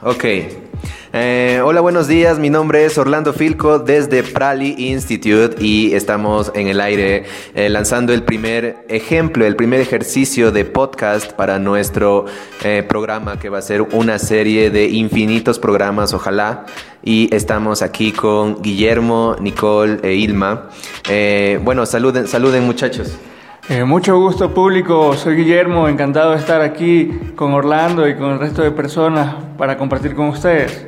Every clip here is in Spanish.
Ok. Eh, hola, buenos días. Mi nombre es Orlando Filco desde Prali Institute y estamos en el aire eh, lanzando el primer ejemplo, el primer ejercicio de podcast para nuestro eh, programa que va a ser una serie de infinitos programas, ojalá. Y estamos aquí con Guillermo, Nicole e Ilma. bueno, saluden, saluden muchachos. Eh, mucho gusto público, soy Guillermo, encantado de estar aquí con Orlando y con el resto de personas para compartir con ustedes.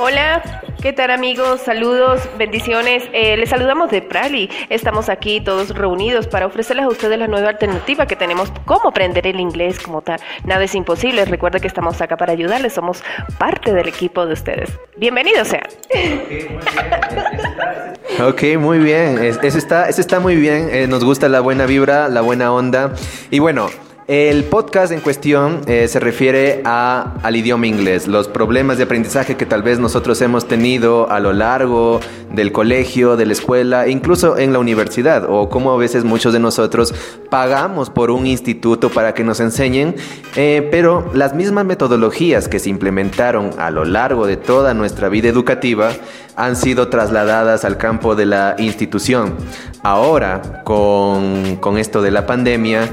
Hola, ¿qué tal amigos? Saludos, bendiciones. Eh, les saludamos de Prali. Estamos aquí todos reunidos para ofrecerles a ustedes la nueva alternativa que tenemos, cómo aprender el inglés como tal. Nada es imposible. Recuerda que estamos acá para ayudarles. Somos parte del equipo de ustedes. Bienvenidos sean. Ok, muy bien. Eso está, eso está muy bien. Eh, nos gusta la buena vibra, la buena onda. Y bueno, el podcast en cuestión eh, se refiere al idioma inglés, los problemas de aprendizaje que tal vez nosotros hemos tenido a lo largo del colegio, de la escuela, incluso en la universidad, o como a veces muchos de nosotros pagamos por un instituto para que nos enseñen, eh, pero las mismas metodologías que se implementaron a lo largo de toda nuestra vida educativa han sido trasladadas al campo de la institución. Ahora, con, con esto de la pandemia,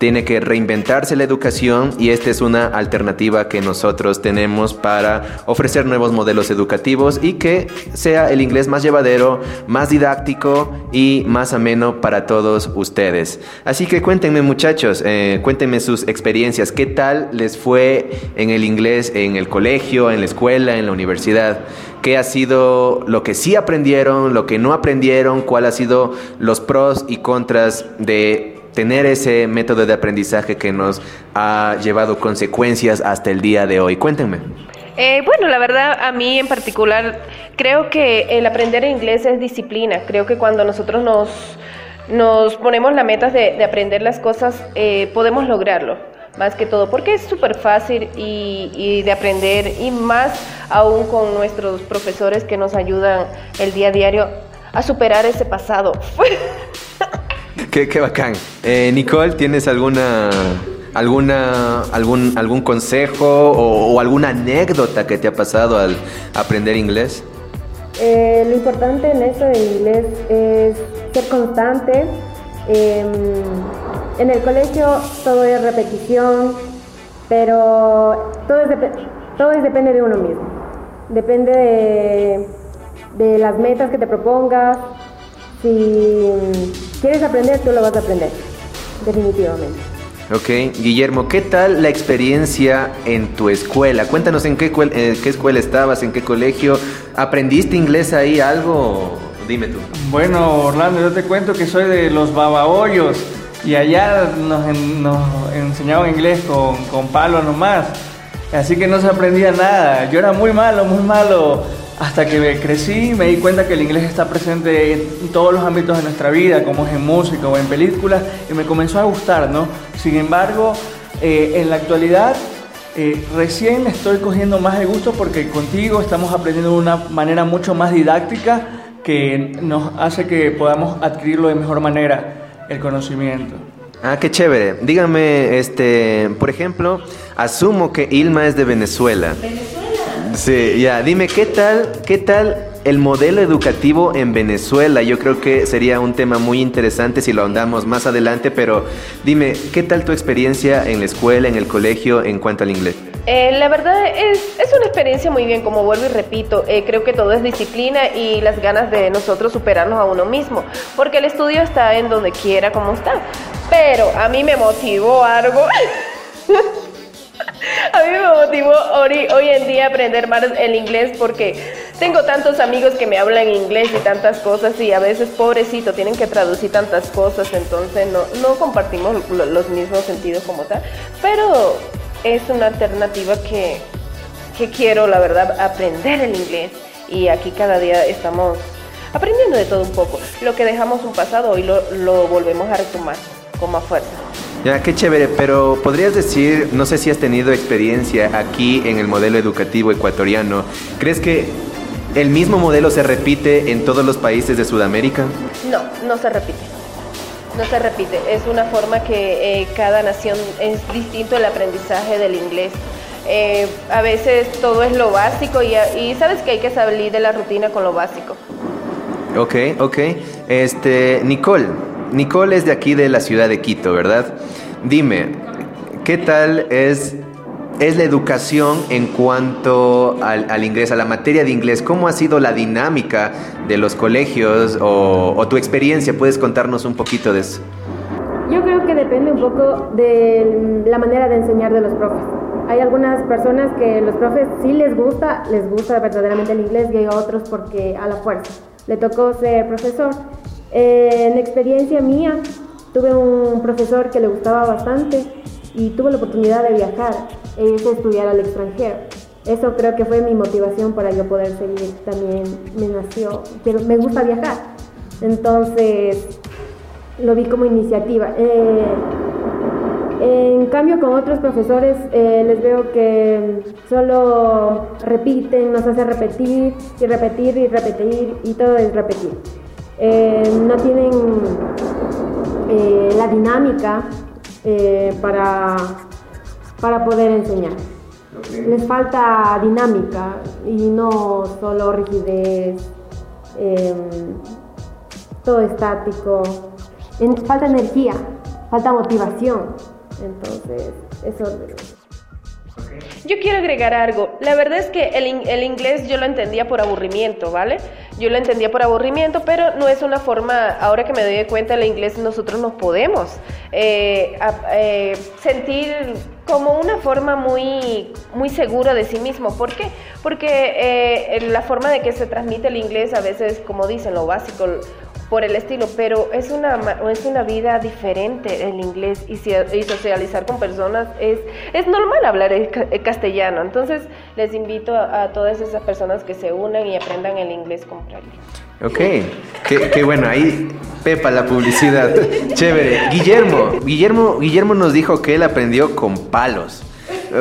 tiene que reinventarse la educación y esta es una alternativa que nosotros tenemos para ofrecer nuevos modelos educativos y que sea el inglés más llevadero, más didáctico y más ameno para todos ustedes. Así que cuéntenme muchachos, eh, cuéntenme sus experiencias, qué tal les fue en el inglés en el colegio, en la escuela, en la universidad qué ha sido lo que sí aprendieron, lo que no aprendieron, cuál ha sido los pros y contras de tener ese método de aprendizaje que nos ha llevado consecuencias hasta el día de hoy. Cuéntenme. Eh, bueno, la verdad, a mí en particular, creo que el aprender inglés es disciplina. Creo que cuando nosotros nos, nos ponemos la meta de, aprender las cosas, eh, podemos lograrlo. Más que todo, porque es súper fácil y, y de aprender, y más aún con nuestros profesores que nos ayudan el día a diario a superar ese pasado. Qué, qué bacán. Eh, Nicole, ¿tienes alguna, alguna, algún, algún consejo o, alguna anécdota que te ha pasado al aprender inglés? Eh, lo importante en eso de inglés es ser constante. Em, en el colegio todo es repetición, pero todo, todo depende de uno mismo. Depende de, de las metas que te propongas, si quieres aprender, tú lo vas a aprender, definitivamente. Ok, Guillermo, ¿qué tal la experiencia en tu escuela? Cuéntanos en qué, qué escuela estabas, en qué colegio. ¿Aprendiste inglés ahí algo? Dime tú. Bueno, Orlando, yo te cuento que soy de los babahoyos y allá nos, enseñaban inglés con, con palo nomás. Así que no se aprendía nada. Yo era muy malo, muy malo hasta que crecí me di cuenta que el inglés está presente en todos los ámbitos de nuestra vida, como es en música o en películas, y me comenzó a gustar, ¿no? Sin embargo, eh, en la actualidad eh, recién estoy cogiendo más de gusto porque contigo estamos aprendiendo de una manera mucho más didáctica que nos hace que podamos adquirirlo de mejor manera, el conocimiento. Ah, qué chévere. Dígame, este, por ejemplo, asumo que Ilma es de Venezuela. Venezuela. Sí, ya, dime, ¿qué tal, qué tal el modelo educativo en Venezuela? Yo creo que sería un tema muy interesante si lo ahondamos más adelante, pero dime, ¿qué tal tu experiencia en la escuela, en el colegio, en cuanto al inglés? Eh, la verdad es, es, una experiencia muy bien, como vuelvo y repito, eh, creo que todo es disciplina y las ganas de nosotros superarnos a uno mismo, porque el estudio está en donde quiera como está, pero a mí me motivó algo. A mí me motivó hoy, hoy en día aprender más el inglés porque tengo tantos amigos que me hablan inglés y tantas cosas y a veces, pobrecito, tienen que traducir tantas cosas, entonces no, no compartimos los mismos sentidos como tal, pero es una alternativa que, que quiero, la verdad, aprender el inglés y aquí cada día estamos aprendiendo de todo un poco. Lo que dejamos un pasado, hoy lo, lo volvemos a retomar con más fuerza. Ya, qué chévere, pero podrías decir, no sé si has tenido experiencia aquí en el modelo educativo ecuatoriano, ¿crees que el mismo modelo se repite en todos los países de Sudamérica? No, no se repite. No se repite. Es una forma que eh, cada nación es distinto el aprendizaje del inglés. Eh, a veces todo es lo básico y, y sabes que hay que salir de la rutina con lo básico. Ok, ok. Este, Nicole. Nicole es de aquí de la ciudad de Quito, ¿verdad? Dime, ¿qué tal es, es la educación en cuanto al, inglés, a la materia de inglés? ¿Cómo ha sido la dinámica de los colegios o, o tu experiencia? ¿Puedes contarnos un poquito de eso? Yo creo que depende un poco de la manera de enseñar de los profes. Hay algunas personas que los profes sí les gusta, les gusta verdaderamente el inglés y hay otros porque a la fuerza. Le tocó ser profesor. Eh, en experiencia mía, tuve un profesor que le gustaba bastante y tuve la oportunidad de viajar e irse estudiar al extranjero. Eso creo que fue mi motivación para yo poder seguir. También me nació, pero me gusta viajar. Entonces, lo vi como iniciativa. Eh, en cambio, con otros profesores eh, les veo que solo repiten, nos hace repetir y repetir y repetir y todo es repetir. Eh, no tienen la dinámica para, para poder enseñar. Les falta dinámica y no solo rigidez, todo estático falta energía, falta motivación. Entonces, eso... Yo quiero agregar algo. La verdad es que el, el, inglés yo lo entendía por aburrimiento, ¿vale? Yo lo entendía por aburrimiento, pero no es una forma, ahora que me doy cuenta, el inglés nosotros nos podemos eh, eh, sentir como una forma muy, muy segura de sí mismo. ¿Por qué? Porque eh, la forma de que se transmite el inglés a veces, como dicen, lo básico, por el estilo, pero es una, es una vida diferente el inglés y, socializar con personas es, es normal hablar el castellano. Entonces les invito a, todas esas personas que se unan y aprendan el inglés con práctica. Ok, qué, bueno, ahí Pepa la publicidad. Chévere. Guillermo, Guillermo, Guillermo nos dijo que él aprendió con palos.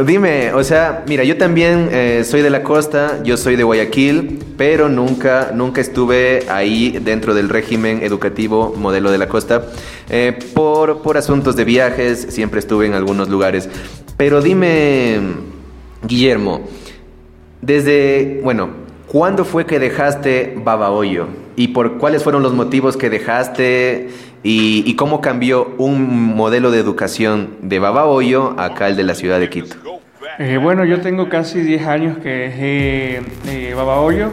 Dime, o sea, mira, yo también eh, soy de la costa, yo soy de Guayaquil, pero nunca, nunca estuve ahí dentro del régimen educativo modelo de la costa. Eh, por, por asuntos de viajes, siempre estuve en algunos lugares. Pero dime, Guillermo, desde, bueno, ¿cuándo fue que dejaste Babahoyo? ¿Y por cuáles fueron los motivos que dejaste? Y, cómo cambió un modelo de educación de Babahoyo acá el de la ciudad de Quito. Eh, bueno, yo tengo casi 10 años que dejé eh, Babahoyo.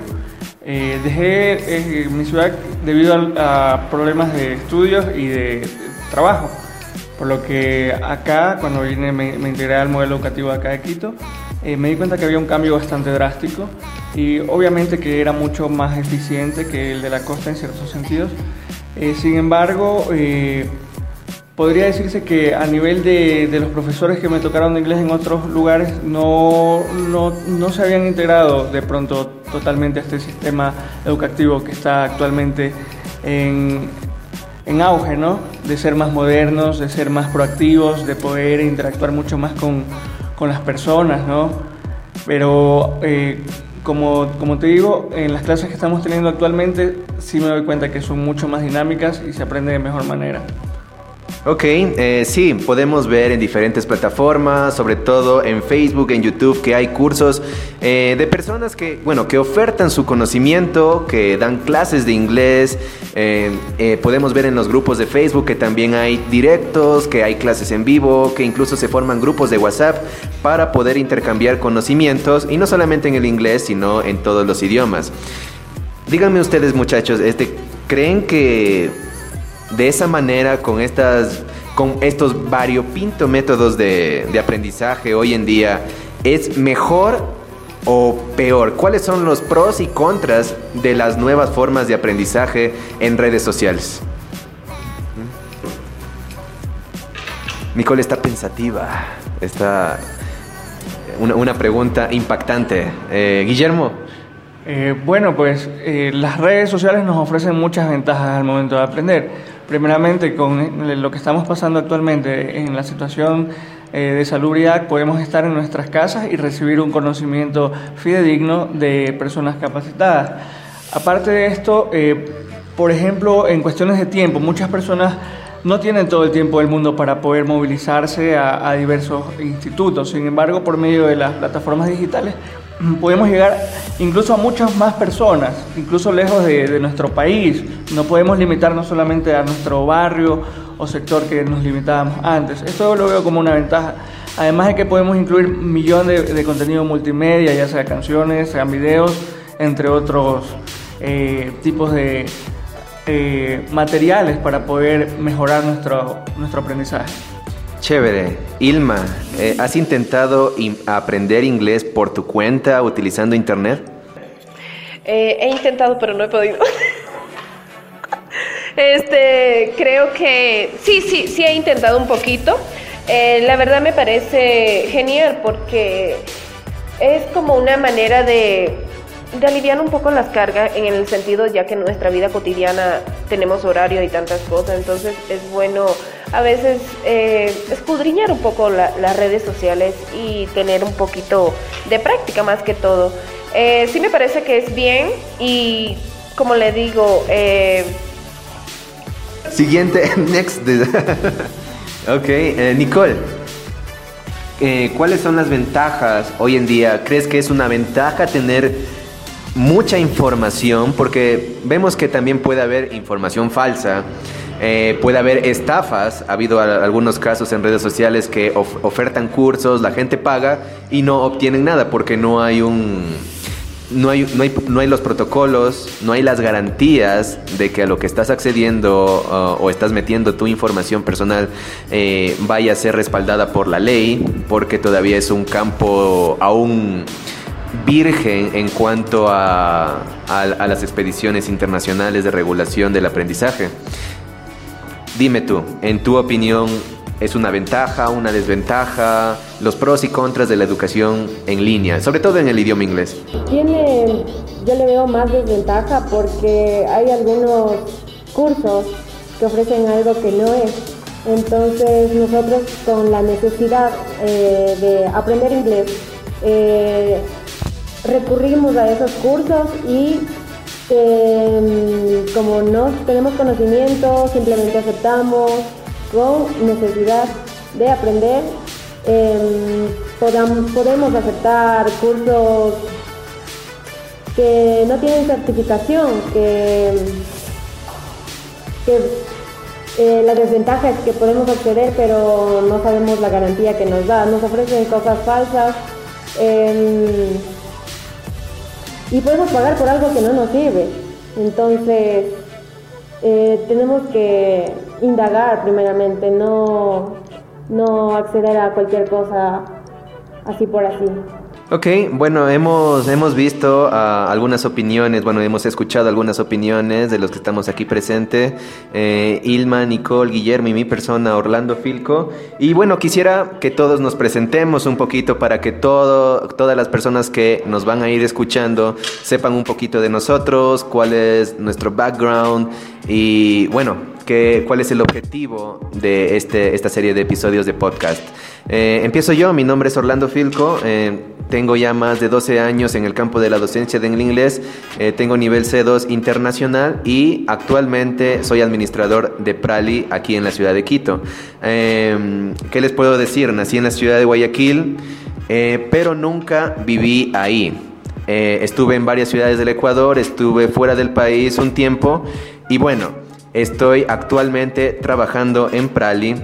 Eh, dejé eh, mi ciudad debido a, problemas de estudios y de, trabajo. Por lo que acá, cuando vine, me, me integré al modelo educativo acá de Quito, me di cuenta que había un cambio bastante drástico y obviamente que era mucho más eficiente que el de la costa en ciertos sentidos. Eh, sin embargo, eh, podría decirse que a nivel de, los profesores que me tocaron de inglés en otros lugares no, no, se habían integrado de pronto totalmente a este sistema educativo que está actualmente en, en auge, ¿no? De ser más modernos, de ser más proactivos, de poder interactuar mucho más con, con las personas, ¿no? Pero eh, como, como te digo, en las clases que estamos teniendo actualmente sí me doy cuenta que son mucho más dinámicas y se aprende de mejor manera. Ok, eh, sí, podemos ver en diferentes plataformas, sobre todo en Facebook, en YouTube, que hay cursos eh, de personas que, bueno, que ofertan su conocimiento, que dan clases de inglés. Eh, podemos ver en los grupos de Facebook que también hay directos, que hay clases en vivo, que incluso se forman grupos de WhatsApp para poder intercambiar conocimientos y no solamente en el inglés, sino en todos los idiomas. Díganme ustedes, muchachos, este, ¿creen que de esa manera, con, estas, con estos variopinto métodos de, aprendizaje hoy en día, ¿es mejor o peor? ¿Cuáles son los pros y contras de las nuevas formas de aprendizaje en redes sociales? Nicole está pensativa. Está una, pregunta impactante. Eh, Guillermo. Eh, bueno, pues eh, las redes sociales nos ofrecen muchas ventajas al momento de aprender Primeramente, con lo que estamos pasando actualmente en la situación eh, de salubridad, podemos estar en nuestras casas y recibir un conocimiento fidedigno de personas capacitadas. Aparte de esto, eh, por ejemplo, en cuestiones de tiempo, muchas personas no tienen todo el tiempo del mundo para poder movilizarse a, diversos institutos. Sin embargo, por medio de las plataformas digitales podemos llegar incluso a muchas más personas, incluso lejos de, nuestro país. No podemos limitarnos solamente a nuestro barrio o sector que nos limitábamos antes. Esto lo veo como una ventaja. Además de que podemos incluir millones de, de contenido multimedia, ya sea canciones, sean videos, entre otros eh, tipos de eh, materiales para poder mejorar nuestro, nuestro aprendizaje. Chévere. Ilma, eh, ¿has intentado aprender inglés por tu cuenta utilizando internet? he intentado, pero no he podido. este, creo que sí, sí, sí he intentado un poquito. la verdad me parece genial porque es como una manera de de aliviar un poco las cargas en el sentido ya que en nuestra vida cotidiana tenemos horario y tantas cosas, entonces es bueno a veces eh, escudriñar un poco las redes sociales y tener un poquito de práctica más que todo. Eh, sí me parece que es bien y como le digo... Eh, Siguiente, next. ok, Nicole. ¿Cuáles son las ventajas hoy en día? ¿Crees que es una ventaja tener mucha información, porque vemos que también puede haber información falsa, eh, puede haber estafas, ha habido algunos casos en redes sociales que ofertan cursos, la gente paga y no obtienen nada porque no hay un... No hay, no, hay, no hay los protocolos, no hay las garantías de que a lo que estás accediendo uh, o estás metiendo tu información personal eh, vaya a ser respaldada por la ley, porque todavía es un campo aún virgen en cuanto a, las expediciones internacionales de regulación del aprendizaje. Dime tú, en tu opinión, ¿es una ventaja, una desventaja? Los pros y contras de la educación en línea, sobre todo en el idioma inglés. Tiene, yo le veo más desventaja porque hay algunos cursos que ofrecen algo que no es. Entonces nosotros con la necesidad eh, de aprender inglés, eh, recurrimos a esos cursos y em, como no tenemos conocimiento, simplemente aceptamos con necesidad de aprender. Em, podemos aceptar cursos que no tienen certificación, que, eh, la desventaja es que podemos acceder pero no sabemos la garantía que nos da, nos ofrecen cosas falsas. Em, y podemos pagar por algo que no nos sirve. Entonces, eh, tenemos que indagar primeramente, no, no acceder a cualquier cosa así por así. Ok, bueno, hemos, hemos visto ah, algunas opiniones, bueno, hemos escuchado algunas opiniones de los que estamos aquí presentes, eh, Ilma, Nicole, Guillermo y mi persona, Orlando Filco. Y bueno, quisiera que todos nos presentemos un poquito para que todo, todas las personas que nos van a ir escuchando sepan un poquito de nosotros, cuál es nuestro background y bueno, que, cuál es el objetivo de este, esta serie de episodios de podcast. Eh, empiezo yo, mi nombre es Orlando Filco. Eh, tengo ya más de 12 años en el campo de la docencia del inglés. Eh, tengo nivel C2 internacional y actualmente soy administrador de Prali aquí en la ciudad de Quito. Em, ¿Qué les puedo decir? Nací en la ciudad de Guayaquil, eh, pero nunca viví ahí. Eh, estuve en varias ciudades del Ecuador, estuve fuera del país un tiempo y bueno, estoy actualmente trabajando en Prali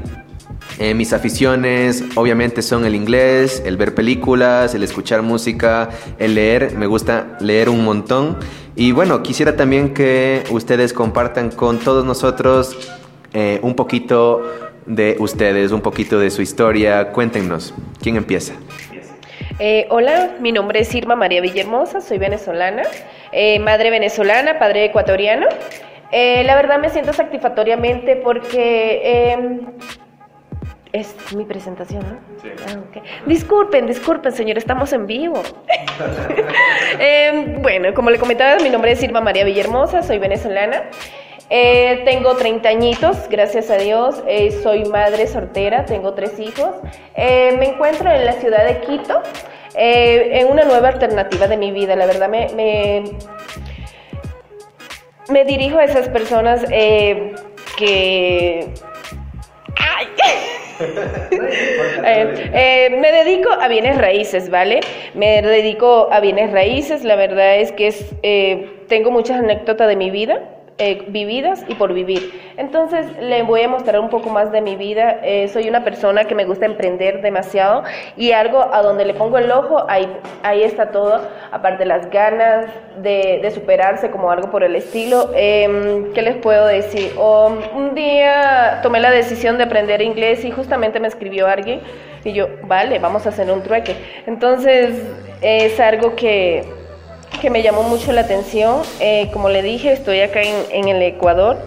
eh, mis aficiones obviamente son el inglés, el ver películas, el escuchar música, el leer. Me gusta leer un montón. Y bueno, quisiera también que ustedes compartan con todos nosotros eh, un poquito de ustedes, un poquito de su historia. Cuéntenos, ¿quién empieza? Eh, hola, mi nombre es Irma María Villahermosa, soy venezolana, madre venezolana, padre ecuatoriano. la verdad me siento satisfactoriamente porque em, es mi presentación, ¿no? Sí. Ah, disculpen, disculpen, señor, estamos en vivo. Em, bueno, como le comentaba, mi nombre es Irma María Villahermosa, soy venezolana. Eh, tengo 30 añitos, gracias a Dios. Eh, soy madre soltera, tengo tres hijos. Eh, me encuentro en la ciudad de Quito, en una nueva alternativa de mi vida. La verdad, me, me, me dirijo a esas personas que. Eh, eh, me dedico a bienes raíces, ¿vale? Me dedico a bienes raíces, la verdad es que es, eh, tengo muchas anécdotas de mi vida eh, vividas y por vivir. Entonces le voy a mostrar un poco más de mi vida. Eh, soy una persona que me gusta emprender demasiado y algo a donde le pongo el ojo, ahí, ahí está todo, aparte las ganas de, superarse como algo por el estilo. Eh, ¿Qué les puedo decir? Um, un día tomé la decisión de aprender inglés y justamente me escribió alguien y yo, vale, vamos a hacer un trueque. Entonces es algo que que me llamó mucho la atención. Eh, como le dije, estoy acá en, el Ecuador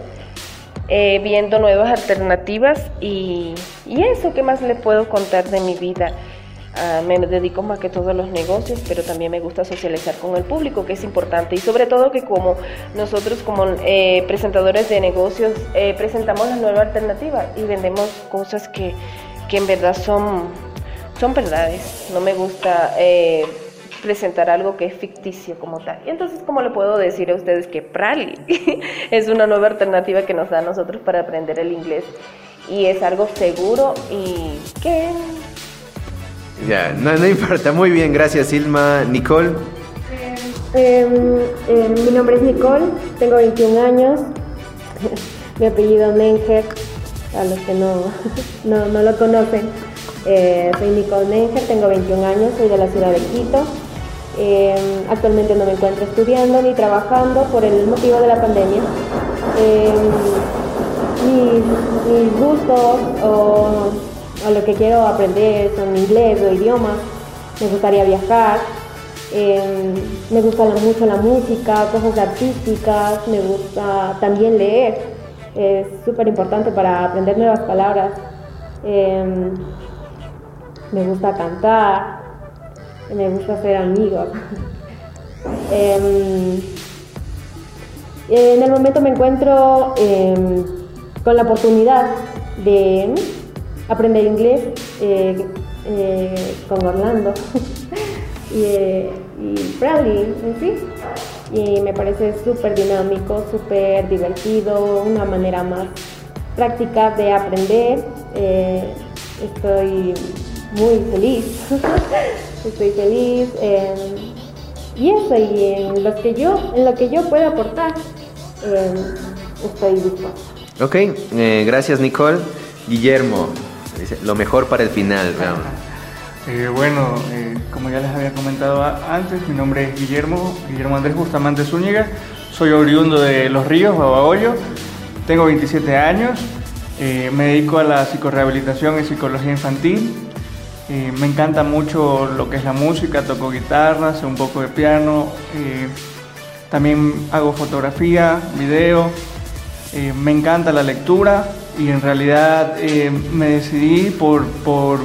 eh, viendo nuevas alternativas y, y, eso, ¿qué más le puedo contar de mi vida? Uh, me dedico más que todo a los negocios, pero también me gusta socializar con el público, que es importante. Y sobre todo que como nosotros como eh, presentadores de negocios presentamos la nueva alternativa y vendemos cosas que, que en verdad son, son verdades. No me gusta presentar algo que es ficticio como tal. Y entonces, ¿cómo le puedo decir a ustedes que Prali es una nueva alternativa que nos da a nosotros para aprender el inglés? Y es algo seguro y que... Ya, no, no importa. Muy bien, gracias Ilma. Nicole. Eh, eh, mi nombre es Nicole, tengo 21 años. mi apellido Menger, a los que no, no, no lo conocen. Eh, soy Nicole Menger, tengo 21 años, soy de la ciudad de Quito. Eh, actualmente no me encuentro estudiando ni trabajando por el motivo de la pandemia. Eh, mis, gustos o, o, lo que quiero aprender son inglés o idiomas. Me gustaría viajar. Eh, me gusta mucho la música, cosas artísticas. Me gusta también leer. Es súper importante para aprender nuevas palabras. me gusta cantar me gusta hacer amigos. eh, en el momento me encuentro eh, con la oportunidad de aprender inglés eh, eh, con Orlando y, y Bradley en sí. Y me parece súper dinámico, súper divertido, una manera más práctica de aprender. estoy muy feliz. Estoy feliz. Eh, y eso, y en lo que yo, en lo que yo puedo aportar, eh, estoy dispuesto. Ok, eh, gracias Nicole. Guillermo, lo mejor para el final. Eh, bueno, eh, como ya les había comentado antes, mi nombre es Guillermo, Guillermo Andrés Bustamante Zúñiga, soy oriundo de Los Ríos, Babahoyo, tengo 27 años, eh, me dedico a la psicorehabilitación y psicología infantil, eh, me encanta mucho lo que es la música, toco guitarra, sé un poco de piano, eh, también hago fotografía, video, eh, me encanta la lectura y en realidad me decidí por, por,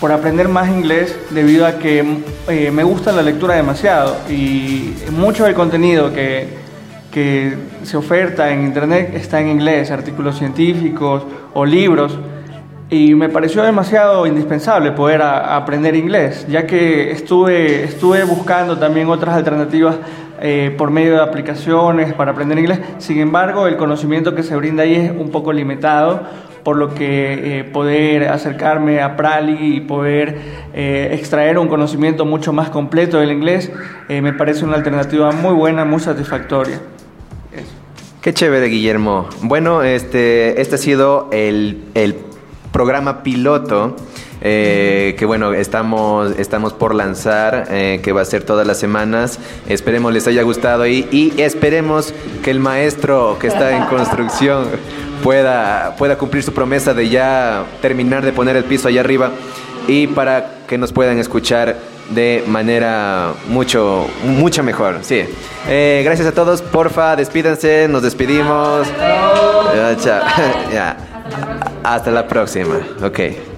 por, aprender más inglés debido a que me gusta la lectura demasiado y mucho del contenido que, que se oferta en internet está en inglés, artículos científicos o libros y me pareció demasiado indispensable poder a, aprender inglés, ya que estuve, estuve buscando también otras alternativas eh, por medio de aplicaciones para aprender inglés. Sin embargo, el conocimiento que se brinda ahí es un poco limitado, por lo que eh, poder acercarme a Prali y poder eh, extraer un conocimiento mucho más completo del inglés me parece una alternativa muy buena, muy satisfactoria. Qué chévere, Guillermo. Bueno, este, este ha sido el, el programa piloto. Eh, que bueno, estamos, estamos por lanzar, eh, que va a ser todas las semanas. Esperemos les haya gustado y, y, esperemos que el maestro que está en construcción pueda, pueda cumplir su promesa de ya terminar de poner el piso allá arriba y para que nos puedan escuchar de manera mucho, mucho mejor. Sí. Eh, gracias a todos. Porfa, despídanse. Nos despedimos. Chao. ya. Hasta la próxima. Ok.